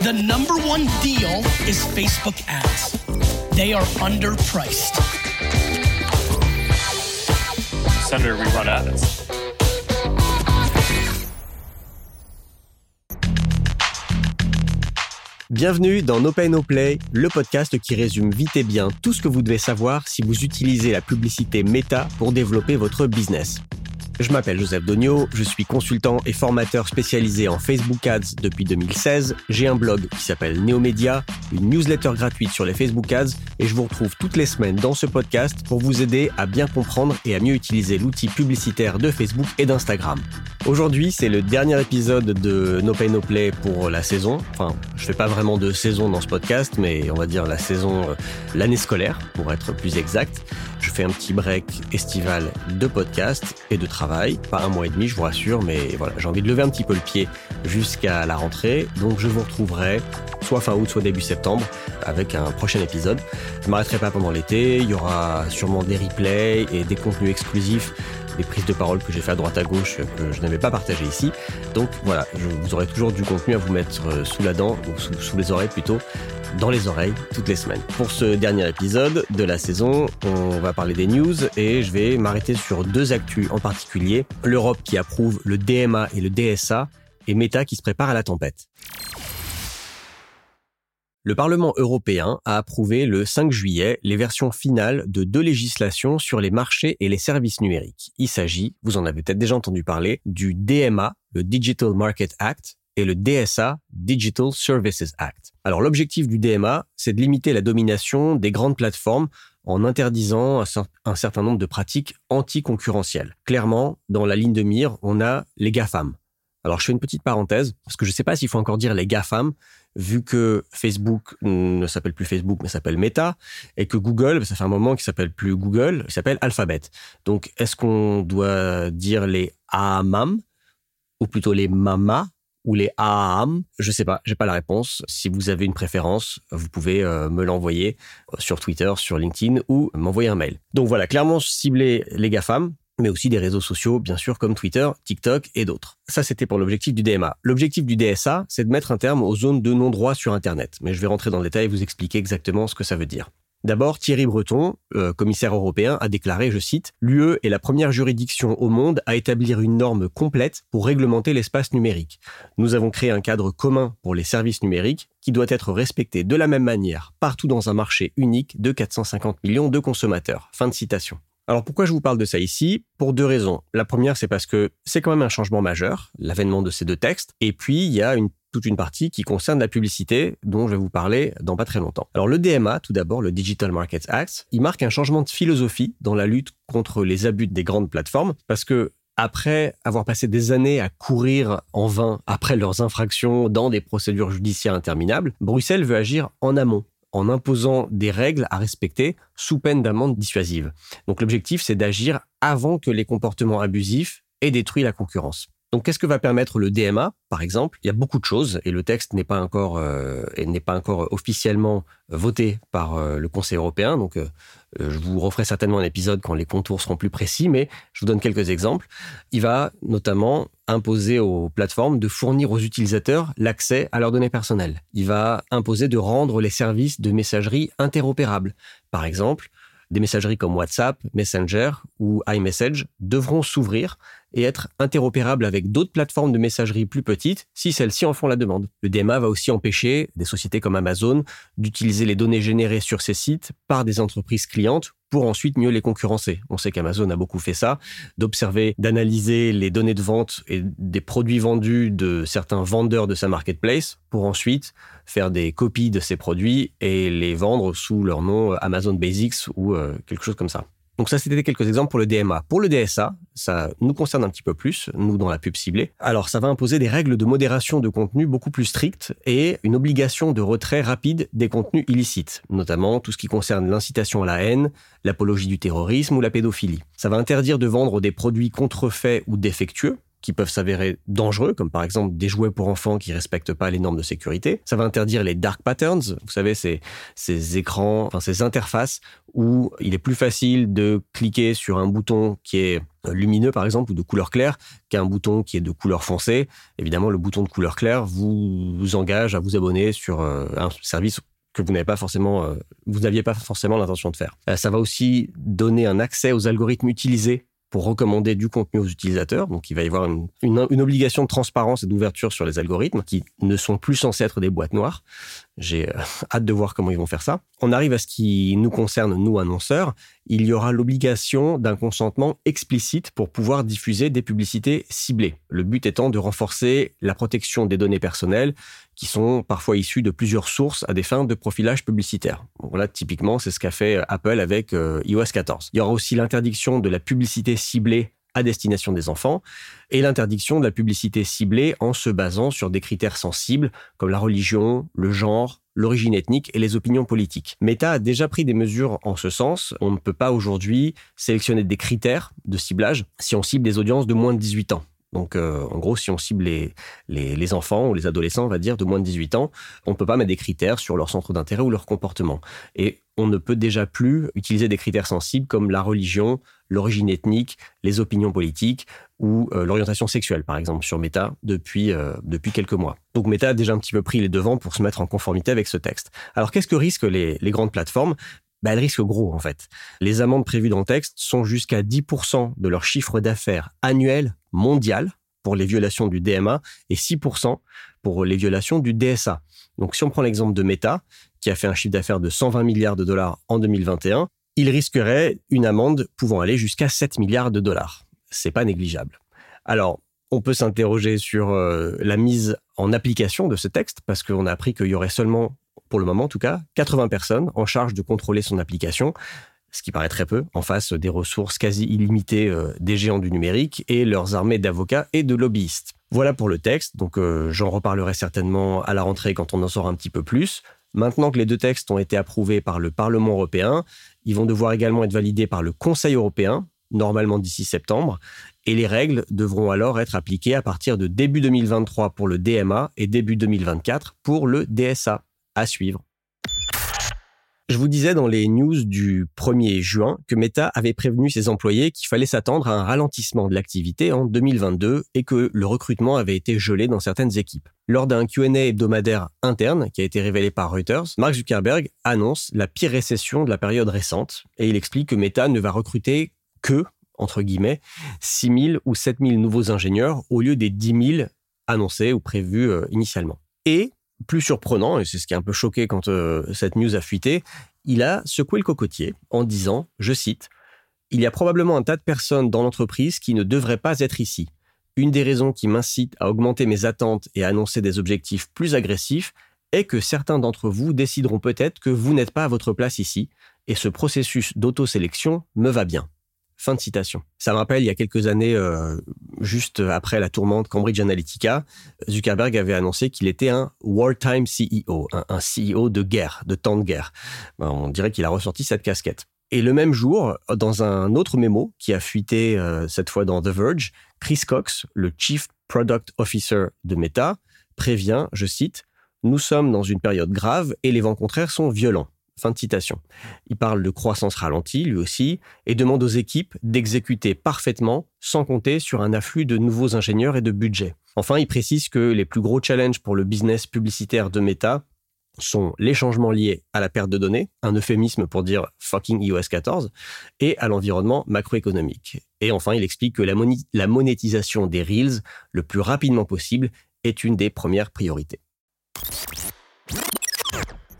The number one deal is Facebook ads. They are underpriced. Senator, we run ads. Bienvenue dans No Pay No Play, le podcast qui résume vite et bien tout ce que vous devez savoir si vous utilisez la publicité Meta pour développer votre business. Je m'appelle Joseph Dogno, je suis consultant et formateur spécialisé en Facebook Ads depuis 2016. J'ai un blog qui s'appelle Neomedia, une newsletter gratuite sur les Facebook Ads et je vous retrouve toutes les semaines dans ce podcast pour vous aider à bien comprendre et à mieux utiliser l'outil publicitaire de Facebook et d'Instagram. Aujourd'hui, c'est le dernier épisode de No Pay No Play pour la saison. Enfin, je fais pas vraiment de saison dans ce podcast, mais on va dire la saison, euh, l'année scolaire, pour être plus exact. Je fais un petit break estival de podcast et de travail. Pas un mois et demi, je vous rassure, mais voilà, j'ai envie de lever un petit peu le pied jusqu'à la rentrée. Donc je vous retrouverai soit fin août, soit début septembre avec un prochain épisode. Je m'arrêterai pas pendant l'été. Il y aura sûrement des replays et des contenus exclusifs des prises de parole que j'ai fait à droite à gauche que je n'avais pas partagé ici. Donc voilà, vous aurez toujours du contenu à vous mettre euh, sous la dent, ou sous les oreilles plutôt, dans les oreilles toutes les semaines. Pour ce dernier épisode de la saison, on va parler des news et je vais m'arrêter sur deux actus en particulier. L'Europe qui approuve le DMA et le DSA et Meta qui se prépare à la tempête. Le Parlement européen a approuvé le 5 juillet les versions finales de deux législations sur les marchés et les services numériques. Il s'agit, vous en avez peut-être déjà entendu parler, du DMA, le Digital Market Act, le DSA, Digital Services Act. Alors l'objectif du DMA, c'est de limiter la domination des grandes plateformes en interdisant un certain nombre de pratiques anticoncurrentielles. Clairement, dans la ligne de mire, on a les GAFAM. Alors je fais une petite parenthèse, parce que je ne sais pas s'il faut encore dire les GAFAM, vu que Facebook ne s'appelle plus Facebook, mais s'appelle Meta, et que Google, ça fait un moment qu'il s'appelle plus Google, il s'appelle Alphabet. Donc est-ce qu'on doit dire les AMAM, ou plutôt les MAMA, ou les AAM, je sais pas, j'ai pas la réponse. Si vous avez une préférence, vous pouvez euh, me l'envoyer euh, sur Twitter, sur LinkedIn ou m'envoyer un mail. Donc voilà, clairement cibler les GAFAM, mais aussi des réseaux sociaux, bien sûr, comme Twitter, TikTok et d'autres. Ça, c'était pour l'objectif du DMA. L'objectif du DSA, c'est de mettre un terme aux zones de non-droit sur Internet. Mais je vais rentrer dans le détail et vous expliquer exactement ce que ça veut dire. D'abord, Thierry Breton, euh, commissaire européen, a déclaré, je cite, L'UE est la première juridiction au monde à établir une norme complète pour réglementer l'espace numérique. Nous avons créé un cadre commun pour les services numériques qui doit être respecté de la même manière partout dans un marché unique de 450 millions de consommateurs. Fin de citation. Alors pourquoi je vous parle de ça ici? Pour deux raisons. La première, c'est parce que c'est quand même un changement majeur, l'avènement de ces deux textes. Et puis, il y a une toute une partie qui concerne la publicité dont je vais vous parler dans pas très longtemps. Alors le DMA, tout d'abord, le Digital Markets Act, il marque un changement de philosophie dans la lutte contre les abus des grandes plateformes parce que après avoir passé des années à courir en vain après leurs infractions dans des procédures judiciaires interminables, Bruxelles veut agir en amont en imposant des règles à respecter sous peine d'amende dissuasive. Donc l'objectif, c'est d'agir avant que les comportements abusifs aient détruit la concurrence. Donc, qu'est-ce que va permettre le DMA, par exemple? Il y a beaucoup de choses et le texte n'est pas encore euh, n'est pas encore officiellement voté par euh, le Conseil européen. Donc, euh, je vous referai certainement un épisode quand les contours seront plus précis, mais je vous donne quelques exemples. Il va notamment imposer aux plateformes de fournir aux utilisateurs l'accès à leurs données personnelles. Il va imposer de rendre les services de messagerie interopérables. Par exemple, des messageries comme WhatsApp, Messenger ou iMessage devront s'ouvrir et être interopérables avec d'autres plateformes de messagerie plus petites si celles-ci en font la demande. Le DMA va aussi empêcher des sociétés comme Amazon d'utiliser les données générées sur ces sites par des entreprises clientes pour ensuite mieux les concurrencer. On sait qu'Amazon a beaucoup fait ça, d'observer, d'analyser les données de vente et des produits vendus de certains vendeurs de sa marketplace pour ensuite faire des copies de ces produits et les vendre sous leur nom Amazon Basics ou euh, quelque chose comme ça. Donc ça, c'était quelques exemples pour le DMA. Pour le DSA, ça nous concerne un petit peu plus, nous dans la pub ciblée. Alors ça va imposer des règles de modération de contenu beaucoup plus strictes et une obligation de retrait rapide des contenus illicites, notamment tout ce qui concerne l'incitation à la haine, l'apologie du terrorisme ou la pédophilie. Ça va interdire de vendre des produits contrefaits ou défectueux, qui peuvent s'avérer dangereux, comme par exemple des jouets pour enfants qui respectent pas les normes de sécurité. Ça va interdire les dark patterns, vous savez, ces, ces écrans, enfin ces interfaces où il est plus facile de cliquer sur un bouton qui est lumineux par exemple ou de couleur claire qu'un bouton qui est de couleur foncée. Évidemment, le bouton de couleur claire vous, engage à vous abonner sur euh, un service que vous n'avez pas forcément, euh, vous n'aviez pas forcément l'intention de faire. Euh, ça va aussi donner un accès aux algorithmes utilisés pour recommander du contenu aux utilisateurs. Donc, il va y avoir une, obligation de transparence et d'ouverture sur les algorithmes qui ne sont plus censés être des boîtes noires. J'ai euh, hâte de voir comment ils vont faire ça. On arrive à ce qui nous concerne, nous annonceurs. Il y aura l'obligation d'un consentement explicite pour pouvoir diffuser des publicités ciblées. Le but étant de renforcer la protection des données personnelles qui sont parfois issues de plusieurs sources à des fins de profilage publicitaire. Voilà, typiquement, c'est ce qu'a fait euh, Apple avec euh, iOS 14. Il y aura aussi l'interdiction de la publicité ciblée à destination des enfants et l'interdiction de la publicité ciblée en se basant sur des critères sensibles comme la religion, le genre, l'origine ethnique et les opinions politiques. Meta a déjà pris des mesures en ce sens. On ne peut pas aujourd'hui sélectionner des critères de ciblage si on cible des audiences de moins de 18 ans. Donc, euh, en gros, si on cible les, les, enfants ou les adolescents, on va dire, de moins de 18 ans, on ne peut pas mettre des critères sur leur centre d'intérêt ou leur comportement. Et on ne peut déjà plus utiliser des critères sensibles comme la religion, l'origine ethnique, les opinions politiques ou euh, l'orientation sexuelle, par exemple, sur Meta depuis, euh, depuis quelques mois. Donc Meta a déjà un petit peu pris les devants pour se mettre en conformité avec ce texte. Alors qu'est-ce que risquent les, les grandes plateformes? Bah, elles risquent gros en fait. Les amendes prévues dans le texte sont jusqu'à 10% de leur chiffre d'affaires annuel mondial pour les violations du DMA et 6% pour les violations du DSA. Donc si on prend l'exemple de Meta, qui a fait un chiffre d'affaires de 120 milliards de dollars en 2021, il risquerait une amende pouvant aller jusqu'à 7 milliards de dollars. C'est pas négligeable. Alors, on peut s'interroger sur euh, la mise en application de ce texte parce qu'on a appris qu'il y aurait seulement pour le moment en tout cas, 80 personnes en charge de contrôler son application, ce qui paraît très peu, en face des ressources quasi illimitées euh, des géants du numérique et leurs armées d'avocats et de lobbyistes. Voilà pour le texte, donc euh, j'en reparlerai certainement à la rentrée quand on en saura un petit peu plus. Maintenant que les deux textes ont été approuvés par le Parlement européen, ils vont devoir également être validés par le Conseil européen, normalement d'ici septembre, et les règles devront alors être appliquées à partir de début 2023 pour le DMA et début 2024 pour le DSA à suivre. Je vous disais dans les news du 1er juin que Meta avait prévenu ses employés qu'il fallait s'attendre à un ralentissement de l'activité en 2022 et que le recrutement avait été gelé dans certaines équipes. Lors d'un Q&A hebdomadaire interne qui a été révélé par Reuters, Mark Zuckerberg annonce la pire récession de la période récente et il explique que Meta ne va recruter que, entre guillemets, 6 000 ou 7 000 nouveaux ingénieurs au lieu des 10 000 annoncés ou prévus euh, initialement. Et plus surprenant, et c'est ce qui a un peu choqué quand euh, cette news a fuité, il a secoué le cocotier en disant, je cite, Il y a probablement un tas de personnes dans l'entreprise qui ne devraient pas être ici. Une des raisons qui m'incite à augmenter mes attentes et à annoncer des objectifs plus agressifs est que certains d'entre vous décideront peut-être que vous n'êtes pas à votre place ici, et ce processus d'autosélection me va bien. Fin de citation. Ça me rappelle, il y a quelques années, euh, juste après la tourmente Cambridge Analytica, Zuckerberg avait annoncé qu'il était un wartime CEO, un, CEO de guerre, de temps de guerre. Ben, on dirait qu'il a ressorti cette casquette. Et le même jour, dans un autre mémo qui a fuité euh, cette fois dans The Verge, Chris Cox, le Chief Product Officer de Meta, prévient, je cite, Nous sommes dans une période grave et les vents contraires sont violents. Fin de citation. Il parle de croissance ralentie, lui aussi, et demande aux équipes d'exécuter parfaitement, sans compter sur un afflux de nouveaux ingénieurs et de budget. Enfin, il précise que les plus gros challenges pour le business publicitaire de Meta sont les changements liés à la perte de données, un euphémisme pour dire fucking iOS 14, et à l'environnement macroéconomique. Et enfin, il explique que la, la monétisation des Reels le plus rapidement possible est une des premières priorités.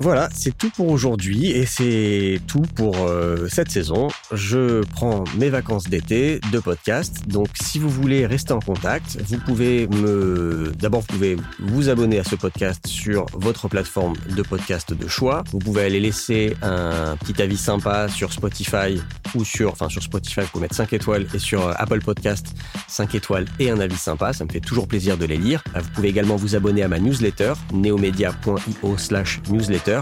Voilà, c'est tout pour aujourd'hui et c'est tout pour euh, cette saison. Je prends mes vacances d'été de podcast. Donc si vous voulez rester en contact, vous pouvez me d'abord vous pouvez vous abonner à ce podcast sur votre plateforme de podcast de choix. Vous pouvez aller laisser un petit avis sympa sur Spotify ou sur enfin sur Spotify, vous pouvez mettre 5 étoiles et sur euh, Apple Podcast 5 étoiles et un avis sympa, ça me fait toujours plaisir de les lire. Vous pouvez également vous abonner à ma newsletter neomedia.io/newsletter newsletter.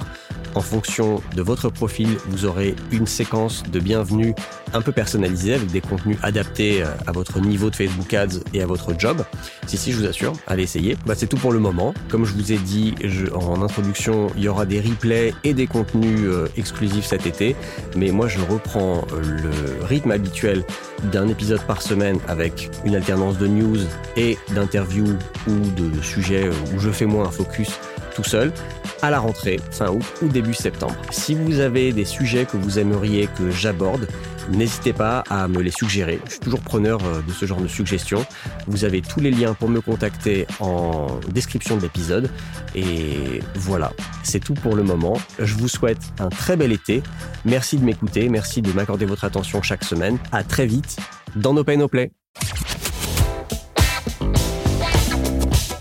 En fonction de votre profil, vous aurez une séquence de bienvenue un peu personnalisée avec des contenus adaptés euh, à votre niveau de Facebook Ads et à votre job. Si, si, je vous assure, allez essayer. Bah, c'est tout pour le moment. Comme je vous ai dit en introduction, il y aura des replays et des contenus euh, exclusifs cet été. Mais moi, je reprends euh, le rythme habituel d'un épisode par semaine avec une alternance de news et d'interviews ou de sujets où je fais moins un focus tout seul à la rentrée, fin août ou début septembre. Si vous avez des sujets que vous aimeriez que j'aborde, n'hésitez pas à me les suggérer. Je suis toujours preneur euh, de ce genre de suggestions. Vous avez tous les liens pour me contacter en description de l'épisode. Et voilà, c'est tout pour le moment. Je vous souhaite un très bel été. Merci de m'écouter, merci de m'accorder votre attention chaque semaine. À très vite dans No Pay No Play.